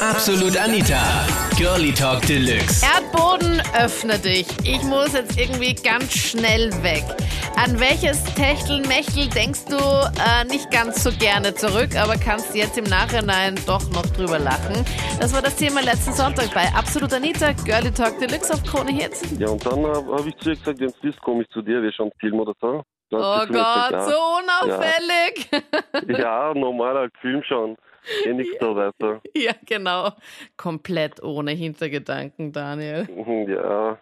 Absolut Anita. Girlie Talk Deluxe. Erdboden, öffne dich. Ich muss jetzt irgendwie ganz schnell weg. An welches Techtelmechtel denkst du äh, nicht ganz so gerne zurück, aber kannst jetzt im Nachhinein doch noch drüber lachen? Das war das Thema letzten Sonntag bei Absolut Anita, Girlie Talk Deluxe auf Krone Hits. Ja, und dann habe hab ich zu ihr gesagt, wenn willst, komme ich zu dir, wir schauen Film oder so. Dann Oh Gott, gesagt, so unauffällig. ja. ja, normal halt Film schauen. Eh nichts da weiter. Ja, genau. Komplett ohne Hintergedanken, Daniel. Ja,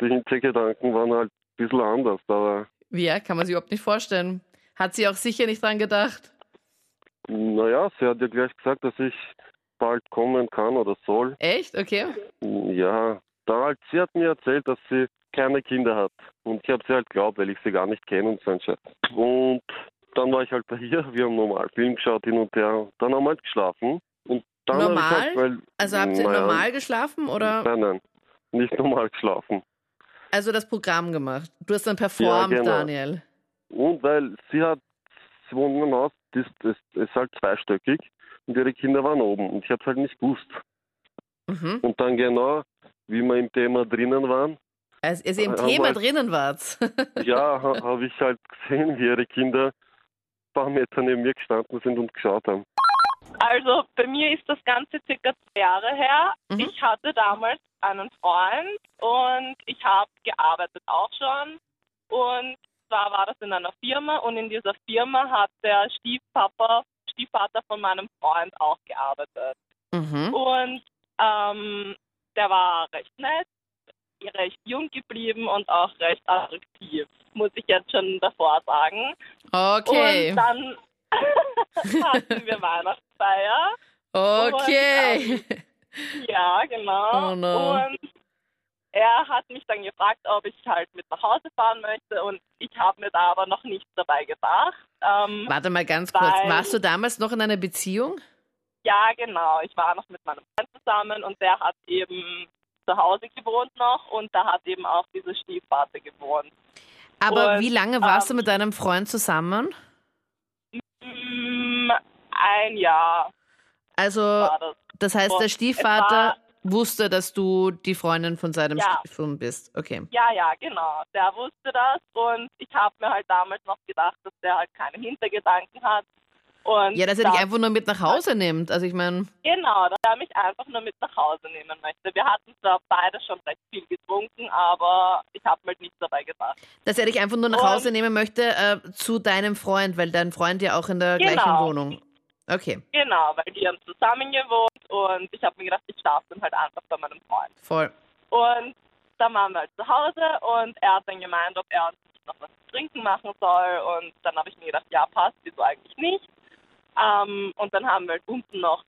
die Hintergedanken waren halt ein bisschen anders, aber Wie, ja, kann man sich überhaupt nicht vorstellen. Hat sie auch sicher nicht dran gedacht. naja, sie hat ja gleich gesagt, dass ich bald kommen kann oder soll. Echt? Okay. Ja, da halt, sie hat mir erzählt, dass sie keine Kinder hat. Und ich habe sie halt glaubt, weil ich sie gar nicht kenne und so ein Scheiß. Und dann war ich halt bei ihr, wir haben normal Film geschaut hin und her. Dann haben wir halt geschlafen. Und dann Normal? Halt, weil, Also habt ihr naja, normal geschlafen oder Nein, nein, nicht normal geschlafen. also das Programm gemacht? Du hast dann performt, genau. Daniel. Und weil sie hat, sie wohnt in einem Haus, das, das, das ist halt zweistöckig und ihre Kinder waren oben und ich habe halt nicht gewusst. Mhm. Und dann genau, wie wir im Thema drinnen waren, Also ihr im Äh, Thema aber- drinnen wart. ja, ha, habe ich halt gesehen, wie ihre Kinder ein paar Meter neben mir gestanden sind und geschaut haben. Also bei mir ist das Ganze circa zwei Jahre her. Mhm. Ich hatte damals einen Freund und ich habe gearbeitet auch schon. Und zwar war das in einer Firma und in dieser Firma hat der Stiefpapa, Stiefvater von meinem Freund auch gearbeitet. Mhm. Und ähm, der war recht nett, recht jung geblieben und auch recht attraktiv, muss ich jetzt schon davor sagen. Okay. Und dann hatten wir Weihnachtsfeier. Okay. Ja, genau. Oh no. Und er hat mich dann gefragt, ob ich halt mit nach Hause fahren möchte und ich habe mir da aber noch nichts dabei gedacht. Ähm, Warte mal ganz kurz. Warst du damals noch in einer Beziehung? ja, genau. Ich war noch mit meinem Freund zusammen und der hat eben zu Hause gewohnt noch und da hat eben auch dieser Stiefvater gewohnt. Aber Und, wie lange warst du ähm, mit deinem Freund zusammen? Mm, Ein Jahr Also, das. das heißt, der Es Stiefvater wusste, dass du die Freundin von seinem Ja. Stiefsohn bist. Okay. Ja, ja, genau. Der wusste das und ich habe mir halt damals noch gedacht, dass der halt keine Hintergedanken hat. Und Ja, dass er dich einfach nur mit nach Hause nimmt. Also ich meine, Genau, dass er mich einfach nur mit nach Hause nehmen möchte. Wir hatten zwar beide schon recht viel getrunken, aber ich habe mir halt nichts dabei gedacht. dass er dich einfach nur nach Und- Hause nehmen möchte äh, zu deinem Freund, weil dein Freund ja auch in der Genau. gleichen Wohnung. Okay, Genau, weil die haben zusammen gewohnt und ich habe mir gedacht, ich schlafe dann halt einfach bei meinem Freund. voll. Und dann waren wir halt zu Hause und er hat dann gemeint, ob er uns noch was zu trinken machen soll. Und dann habe ich mir gedacht, ja, passt, wieso eigentlich nicht. Ähm, und dann haben wir halt unten noch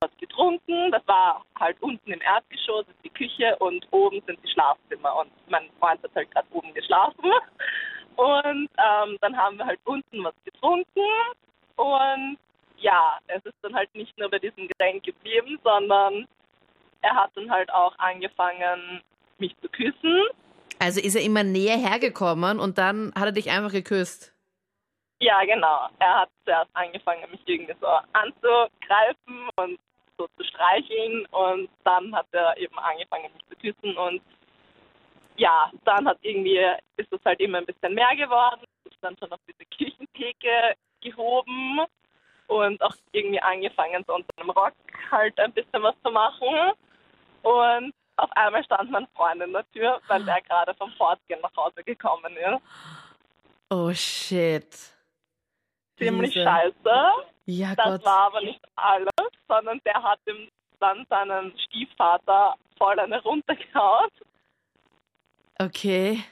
was getrunken. Das war halt unten im Erdgeschoss ist die Küche und oben sind die Schlafzimmer. Und mein Freund hat halt gerade oben geschlafen. Und ähm, dann haben wir halt unten was getrunken. Und ja, es ist dann halt nicht nur bei diesem Getränk geblieben, sondern er hat dann halt auch angefangen, mich zu küssen. Also ist er immer näher hergekommen und dann hat er dich einfach geküsst. Ja, genau. Er hat zuerst angefangen, mich irgendwie so anzugreifen und so zu streicheln und dann hat er eben angefangen, mich zu küssen und ja, dann hat irgendwie, ist es halt immer ein bisschen mehr geworden. Ist dann schon auf diese Küchentheke gehoben und auch irgendwie angefangen, so unter einem Rock halt ein bisschen was zu machen. Und auf einmal stand mein Freund in der Tür, weil er gerade vom Fortgehen nach Hause gekommen ist. Oh shit. Ziemlich Diese- scheiße. Ja Das Gott. war aber nicht alles, sondern der hat ihm dann seinen Stiefvater voll eine runtergehauen. Okay.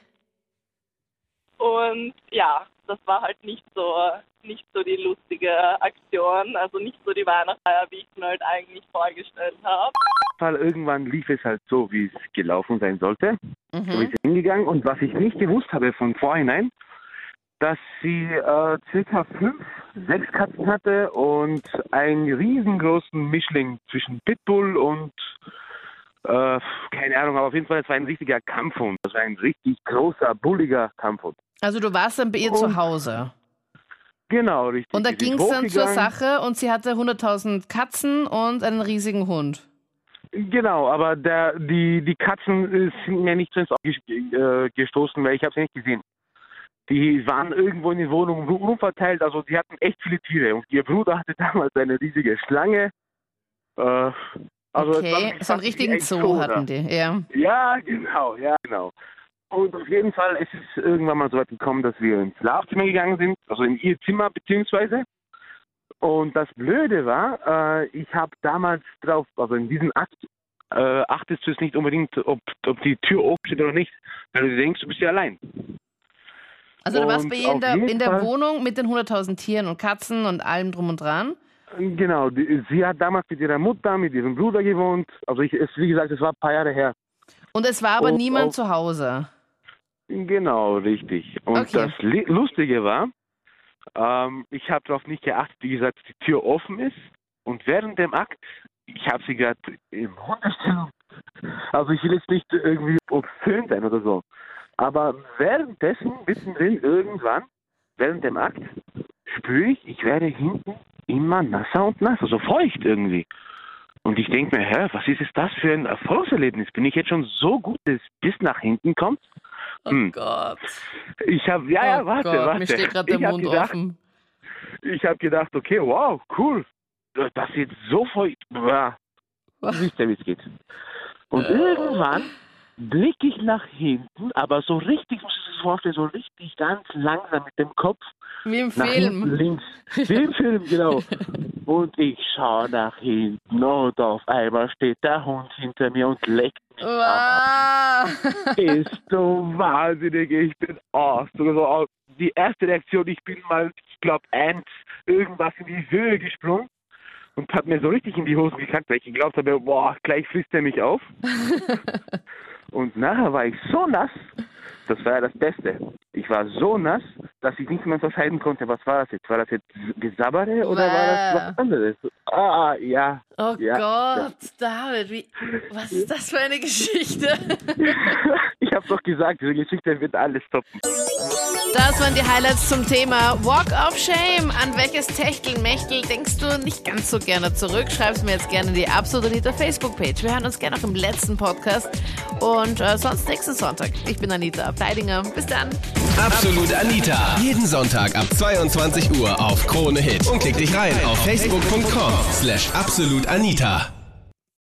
Und ja, das war halt nicht so, nicht so die lustige Aktion, also nicht so die Weihnachtsfeier, wie ich es mir halt eigentlich vorgestellt habe. Fall irgendwann lief es halt so, wie es gelaufen sein sollte. So Mhm. ist sie hingegangen und was ich nicht gewusst habe von vorhinein, dass sie äh, circa fünf, sechs Katzen hatte und einen riesengroßen Mischling zwischen Pitbull und äh, keine Ahnung, aber auf jeden Fall, es war ein richtiger Kampfhund. Das war ein richtig großer, bulliger Kampfhund. Also du warst dann bei ihr Und- zu Hause. Genau, richtig. Und da ging es dann zur. Sache und sie hatte 100.000 Katzen und einen riesigen Hund. Genau, aber der, die, die Katzen sind mir nicht so ins Auge äh, gestoßen, weil ich habe sie nicht gesehen. Die waren irgendwo in den Wohnungen rum- rumverteilt, also die hatten echt viele Tiere. Und ihr Bruder hatte damals eine riesige Schlange. Äh, also okay, so einen richtigen Zoo da. hatten die, ja. Ja, genau, ja, genau. Und auf jeden Fall ist es irgendwann mal so weit gekommen, dass wir ins Schlafzimmer gegangen sind, also in ihr Zimmer beziehungsweise. Und das Blöde war, äh, ich habe damals drauf, also in diesem Akt, äh, achtest du es nicht unbedingt, ob, ob die Tür offen steht oder nicht, weil du denkst, du bist ja allein. Also du warst bei ihr in der, in der Fall- Wohnung mit den 100.000 Tieren und Katzen und allem drum und dran. Genau, die, sie hat damals mit ihrer Mutter, mit ihrem Bruder gewohnt. Also ich, es, wie gesagt, es war ein paar Jahre her. Und es war aber Und niemand auf- zu Hause. Genau, richtig. Und Okay. das Lustige war, ähm, ich habe darauf nicht geachtet, wie gesagt, die Tür offen ist. Und während dem Akt, ich habe sie gerade im Hundestellung, also ich will jetzt nicht irgendwie obszön sein oder so, aber währenddessen, mittendrin, irgendwann, während dem Akt, spüre ich, ich werde hinten immer nasser und nasser, so feucht irgendwie. Und ich denke mir, hä, was ist es das für ein Erfolgserlebnis? Bin ich jetzt schon so gut, dass es bis nach hinten kommt? Hm. Gott. Ich habe, ja, ja, oh warte, Gott, warte. mir steht gerade der ich Mund gedacht, offen. Ich habe gedacht, okay, wow, cool. Das ist so voll. Boah. Wisst ja, wie es geht. Und irgendwann blicke ich nach hinten, aber so richtig, muss ich das vorstellen, so richtig ganz langsam mit dem Kopf Wie im nach hinten Film. links. Wie im Film, genau. Und ich schaue nach hinten und auf einmal steht der Hund hinter mir und leckt mich. Wow. Ist so wahnsinnig, ich bin aus. So, aus- die erste Reaktion, ich bin mal, ich glaube, eins, irgendwas in die Höhe gesprungen und hat mir so richtig in die Hosen gekackt, weil ich geglaubt habe, boah, gleich frisst er mich auf. und nachher war ich so nass, das war ja das Beste. Ich war so nass, dass ich nicht mehr unterscheiden konnte, was war das jetzt? War das jetzt Gesabbere oder war das was anderes? Ah, ja. Oh Ja, Gott, David, wie, was ist das für eine Geschichte? ich habe doch gesagt, diese Geschichte wird alles stoppen. Das waren die Highlights zum Thema Walk of Shame. An welches Techtelmechtel denkst du nicht ganz so gerne zurück? Schreib's mir jetzt gerne in die Absolut Anita Facebook-Page. Wir hören uns gerne auch im letzten Podcast und äh, sonst nächsten Sonntag. Ich bin Anita Abteidinger. Bis dann. Absolut Anita. Jeden Sonntag ab 22 Uhr auf Krone Hit. Und klick dich rein auf facebook.com slash absolutanita.